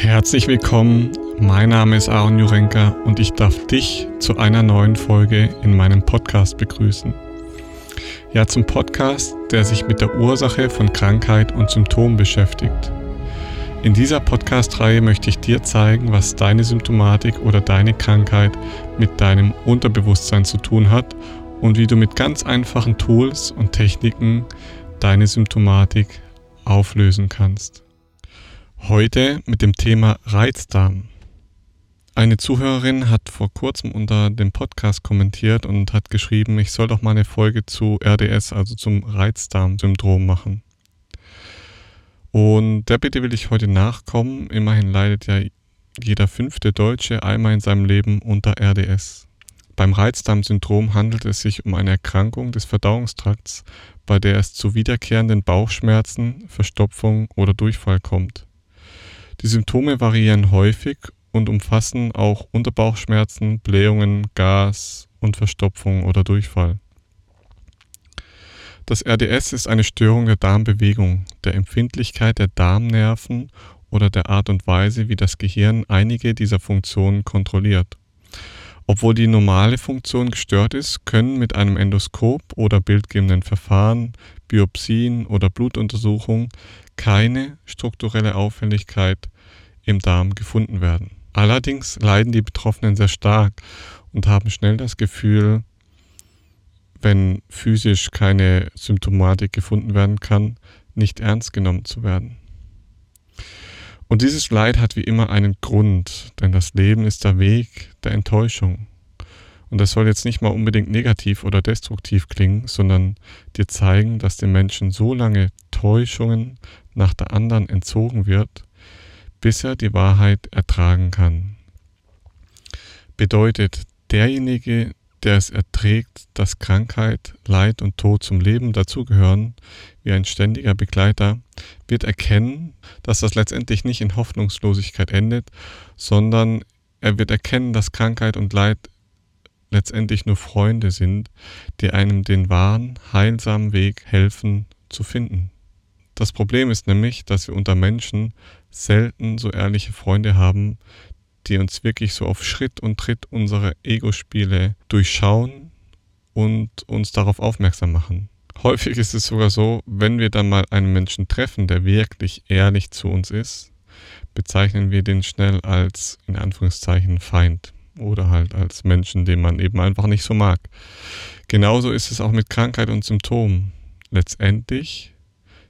Herzlich willkommen, mein Name ist Aaron Jurenka und ich darf dich zu einer neuen Folge in meinem Podcast begrüßen. Ja, zum Podcast, der sich mit der Ursache von Krankheit und Symptomen beschäftigt. In dieser Podcast-Reihe möchte ich dir zeigen, was deine Symptomatik oder deine Krankheit mit deinem Unterbewusstsein zu tun hat und wie du mit ganz einfachen Tools und Techniken deine Symptomatik auflösen kannst. Heute mit dem Thema Reizdarm. Eine Zuhörerin hat vor kurzem unter dem Podcast kommentiert und hat geschrieben, ich soll doch mal eine Folge zu RDS, also zum Reizdarmsyndrom machen. Und der Bitte will ich heute nachkommen. Immerhin leidet ja jeder fünfte Deutsche einmal in seinem Leben unter RDS. Beim Reizdarmsyndrom handelt es sich um eine Erkrankung des Verdauungstrakts, bei der es zu wiederkehrenden Bauchschmerzen, Verstopfung oder Durchfall kommt. Die Symptome variieren häufig und umfassen auch Unterbauchschmerzen, Blähungen, Gas und Verstopfung oder Durchfall. Das RDS ist eine Störung der Darmbewegung, der Empfindlichkeit der Darmnerven oder der Art und Weise, wie das Gehirn einige dieser Funktionen kontrolliert. Obwohl die normale Funktion gestört ist, können mit einem Endoskop oder bildgebenden Verfahren, Biopsien oder Blutuntersuchung keine strukturelle Auffälligkeit im Darm gefunden werden. Allerdings leiden die Betroffenen sehr stark und haben schnell das Gefühl, wenn physisch keine Symptomatik gefunden werden kann, nicht ernst genommen zu werden. Und dieses Leid hat wie immer einen Grund, denn das Leben ist der Weg der Enttäuschung. Und das soll jetzt nicht mal unbedingt negativ oder destruktiv klingen, sondern dir zeigen, dass den Menschen so lange Täuschungen nach der anderen entzogen wird, bis er die Wahrheit ertragen kann. Bedeutet, derjenige, der es erträgt, dass Krankheit, Leid und Tod zum Leben dazugehören, wie ein ständiger Begleiter, wird erkennen, dass das letztendlich nicht in Hoffnungslosigkeit endet, sondern er wird erkennen, dass Krankheit und Leid letztendlich nur Freunde sind, die einem den wahren, heilsamen Weg helfen zu finden. Das Problem ist nämlich, dass wir unter Menschen selten so ehrliche Freunde haben, die uns wirklich so auf Schritt und Tritt unsere Ego-Spiele durchschauen und uns darauf aufmerksam machen. Häufig ist es sogar so, wenn wir dann mal einen Menschen treffen, der wirklich ehrlich zu uns ist, bezeichnen wir den schnell als in Anführungszeichen Feind oder halt als Menschen, den man eben einfach nicht so mag. Genauso ist es auch mit Krankheit und Symptomen. Letztendlich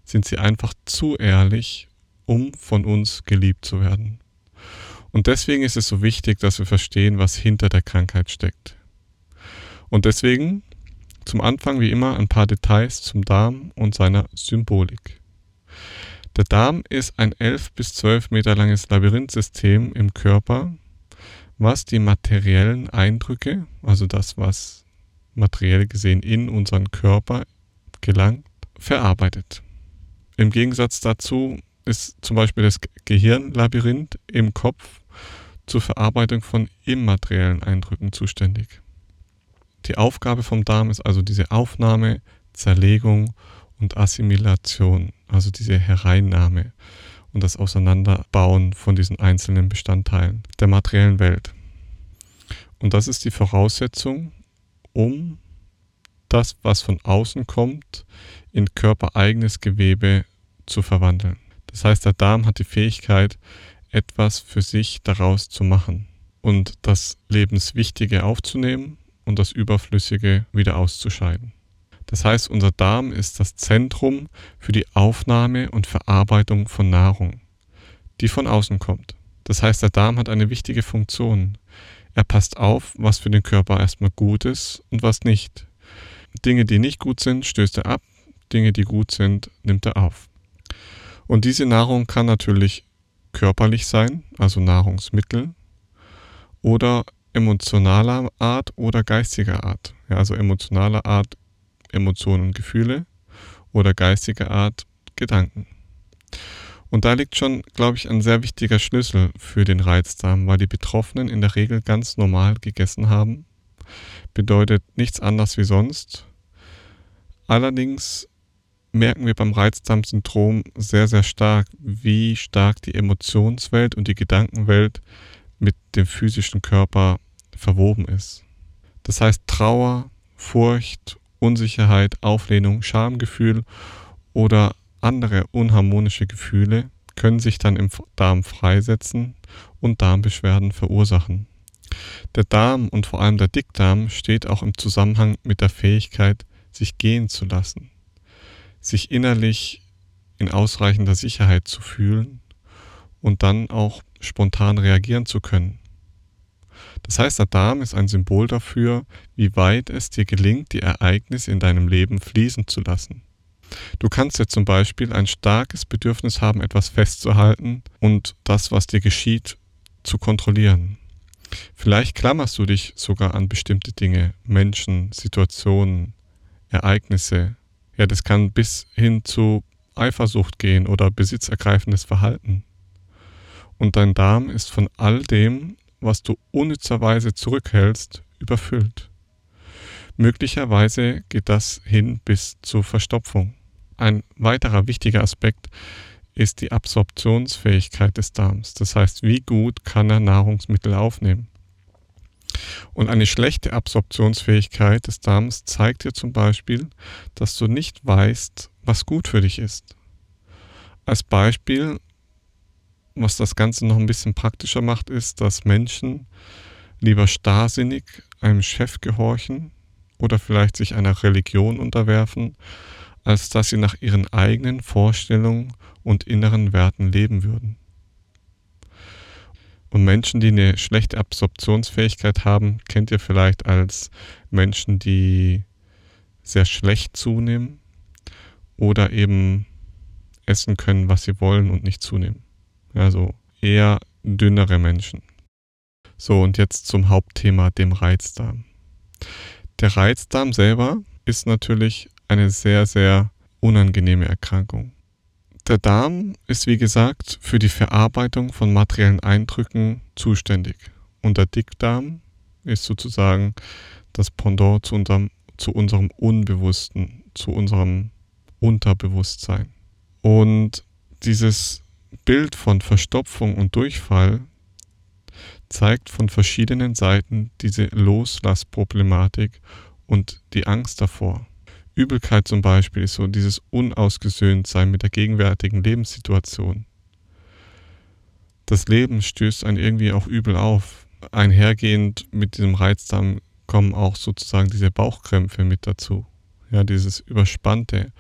sind sie einfach zu ehrlich, um von uns geliebt zu werden. Und deswegen ist es so wichtig, dass wir verstehen, was hinter der Krankheit steckt. Und deswegen zum Anfang wie immer ein paar Details zum Darm und seiner Symbolik. Der Darm ist ein 11 bis 12 Meter langes Labyrinthsystem im Körper, was die materiellen Eindrücke, also das, was materiell gesehen in unseren Körper gelangt, verarbeitet. Im Gegensatz dazu ist zum Beispiel das Gehirnlabyrinth im Kopf zur Verarbeitung von immateriellen Eindrücken zuständig. Die Aufgabe vom Darm ist also diese Aufnahme, Zerlegung und Assimilation, also diese Hereinnahme und das Auseinanderbauen von diesen einzelnen Bestandteilen der materiellen Welt. Und das ist die Voraussetzung, um das, was von außen kommt, in körpereigenes Gewebe zu verwandeln. Das heißt, der Darm hat die Fähigkeit, etwas für sich daraus zu machen und das Lebenswichtige aufzunehmen und das Überflüssige wieder auszuscheiden. Das heißt, unser Darm ist das Zentrum für die Aufnahme und Verarbeitung von Nahrung, die von außen kommt. Das heißt, der Darm hat eine wichtige Funktion. Er passt auf, was für den Körper erstmal gut ist und was nicht. Dinge, die nicht gut sind, stößt er ab, Dinge, die gut sind, nimmt er auf. Und diese Nahrung kann natürlich körperlich sein, also Nahrungsmittel, oder emotionaler Art oder geistiger Art. Ja, also emotionaler Art Emotionen und Gefühle oder geistiger Art Gedanken. Und da liegt schon, glaube ich, ein sehr wichtiger Schlüssel für den Reizdarm, weil die Betroffenen in der Regel ganz normal gegessen haben. Bedeutet nichts anderes wie sonst. Allerdings merken wir beim Reizdarmsyndrom sehr, sehr stark, wie stark die Emotionswelt und die Gedankenwelt mit dem physischen Körper verwoben ist. Das heißt, Trauer, Furcht, Unsicherheit, Auflehnung, Schamgefühl oder andere unharmonische Gefühle können sich dann im Darm freisetzen und Darmbeschwerden verursachen. Der Darm und vor allem der Dickdarm steht auch im Zusammenhang mit der Fähigkeit, sich gehen zu lassen, sich innerlich in ausreichender Sicherheit zu fühlen und dann auch spontan reagieren zu können. Das heißt, der Darm ist ein Symbol dafür, wie weit es dir gelingt, die Ereignisse in deinem Leben fließen zu lassen. Du kannst jetzt zum Beispiel ein starkes Bedürfnis haben, etwas festzuhalten und das, was dir geschieht, zu kontrollieren. Vielleicht klammerst du dich sogar an bestimmte Dinge, Menschen, Situationen, Ereignisse. Ja, das kann bis hin zu Eifersucht gehen oder besitzergreifendes Verhalten. Und dein Darm ist von all dem, was du unnützerweise zurückhältst, überfüllt. Möglicherweise geht das hin bis zur Verstopfung. Ein weiterer wichtiger Aspekt ist die Absorptionsfähigkeit des Darms. Das heißt, wie gut kann er Nahrungsmittel aufnehmen. Und eine schlechte Absorptionsfähigkeit des Darms zeigt dir zum Beispiel, dass du nicht weißt, was gut für dich ist. Als Beispiel, was das Ganze noch ein bisschen praktischer macht, ist, dass Menschen lieber starrsinnig einem Chef gehorchen oder vielleicht sich einer Religion unterwerfen, als dass sie nach ihren eigenen Vorstellungen und inneren Werten leben würden. Und Menschen, die eine schlechte Absorptionsfähigkeit haben, kennt ihr vielleicht als Menschen, die sehr schlecht zunehmen oder eben essen können, was sie wollen und nicht zunehmen. Also eher dünnere Menschen. So, und jetzt zum Hauptthema, dem Reizdarm. Der Reizdarm selber ist natürlich eine sehr, sehr unangenehme Erkrankung. Der Darm ist wie gesagt für die Verarbeitung von materiellen Eindrücken zuständig und der Dickdarm ist sozusagen das Pendant zu unserem, zu unserem Unbewussten, zu unserem Unterbewusstsein. Und dieses Bild von Verstopfung und Durchfall zeigt von verschiedenen Seiten diese Loslassproblematik und die Angst davor. Übelkeit zum Beispiel ist so dieses Unausgesöhntsein mit der gegenwärtigen Lebenssituation. Das Leben stößt einen irgendwie auch übel auf. Einhergehend mit diesem Reizdarm kommen auch sozusagen diese Bauchkrämpfe mit dazu. Ja, dieses überspannte,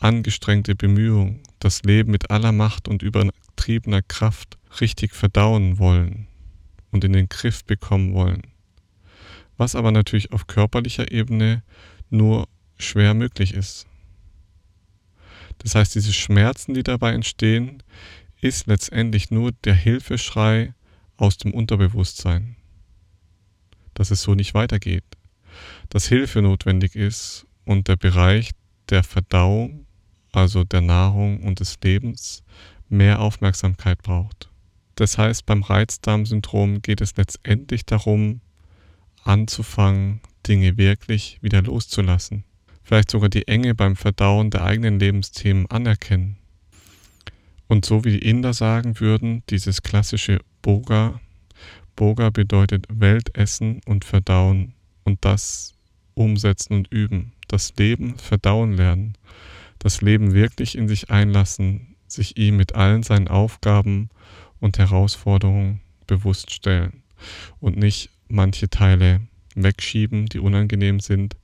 angestrengte Bemühung, das Leben mit aller Macht und übertriebener Kraft richtig verdauen wollen und in den Griff bekommen wollen. Was aber natürlich auf körperlicher Ebene nur schwer möglich ist. Das heißt, diese Schmerzen, die dabei entstehen, ist letztendlich nur der Hilfeschrei aus dem Unterbewusstsein, dass es so nicht weitergeht, dass Hilfe notwendig ist und der Bereich der Verdauung, also der Nahrung und des Lebens, mehr Aufmerksamkeit braucht. Das heißt, beim Reizdarmsyndrom geht es letztendlich darum, anzufangen, Dinge wirklich wieder loszulassen vielleicht sogar die Enge beim Verdauen der eigenen Lebensthemen anerkennen. Und so wie die Inder sagen würden, dieses klassische Boga, Boga bedeutet Weltessen und Verdauen und das umsetzen und üben, das Leben verdauen lernen, das Leben wirklich in sich einlassen, sich ihm mit allen seinen Aufgaben und Herausforderungen bewusst stellen und nicht manche Teile wegschieben, die unangenehm sind,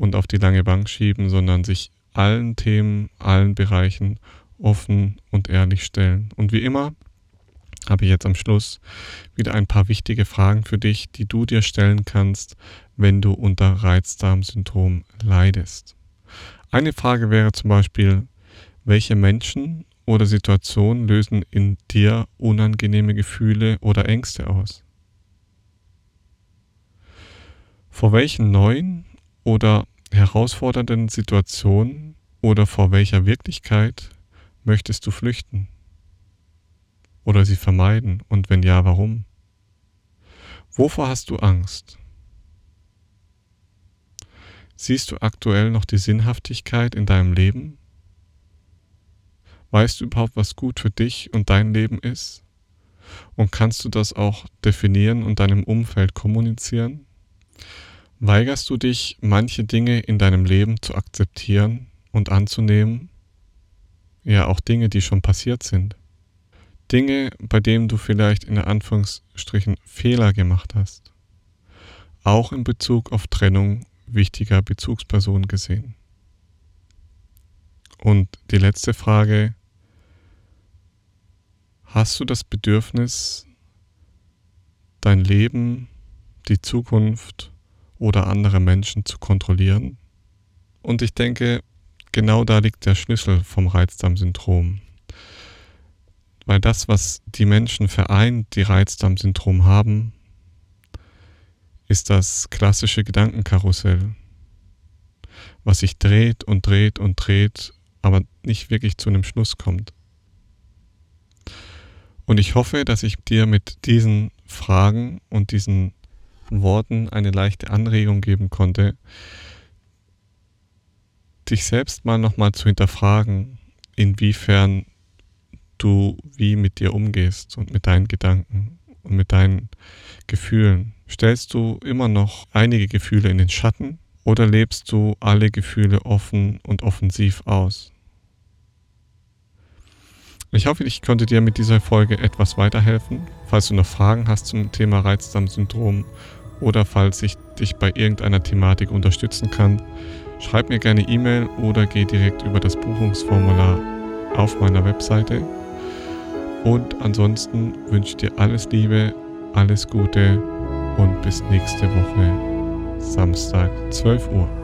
und auf die lange Bank schieben, sondern sich allen Themen, allen Bereichen offen und ehrlich stellen. Und wie immer habe ich jetzt am Schluss wieder ein paar wichtige Fragen für dich, die du dir stellen kannst, wenn du unter Reizdarmsyndrom leidest. Eine Frage wäre zum Beispiel, welche Menschen oder Situationen lösen in dir unangenehme Gefühle oder Ängste aus? Vor welchen neuen oder herausfordernden Situationen oder vor welcher Wirklichkeit möchtest du flüchten? Oder sie vermeiden? Und wenn ja, warum? Wovor hast du Angst? Siehst du aktuell noch die Sinnhaftigkeit in deinem Leben Weißt du überhaupt, was gut für dich und dein Leben ist? Und kannst du das auch definieren und deinem Umfeld kommunizieren? Weigerst du dich, manche Dinge in deinem Leben zu akzeptieren und anzunehmen? Ja, auch Dinge, die schon passiert sind. Dinge, bei denen du vielleicht in Anführungsstrichen Fehler gemacht hast. Auch in Bezug auf Trennung wichtiger Bezugspersonen gesehen. Und die letzte Frage, Hast du das Bedürfnis, dein Leben, die Zukunft oder andere Menschen zu kontrollieren? Und ich denke, genau da liegt der Schlüssel vom Reizdarmsyndrom. Weil das, was die Menschen vereint, die Reizdarmsyndrom haben, ist das klassische Gedankenkarussell, was sich dreht und dreht und dreht, aber nicht wirklich zu einem Schluss kommt. Und ich hoffe, dass ich dir mit diesen Fragen und diesen Worten eine leichte Anregung geben konnte, dich selbst mal nochmal zu hinterfragen, inwiefern du wie mit dir umgehst und mit deinen Gedanken und mit deinen Gefühlen. Stellst du immer noch einige Gefühle in den Schatten oder lebst du alle Gefühle offen und offensiv aus? Ich hoffe, ich konnte dir mit dieser Folge etwas weiterhelfen. Falls du noch Fragen hast zum Thema Reizdarmsyndrom oder falls ich dich bei irgendeiner Thematik unterstützen kann, schreib mir gerne E-Mail oder geh direkt über das Buchungsformular auf meiner Webseite. Und ansonsten wünsche ich dir alles Liebe, alles Gute und bis nächste Woche, Samstag, 12 Uhr.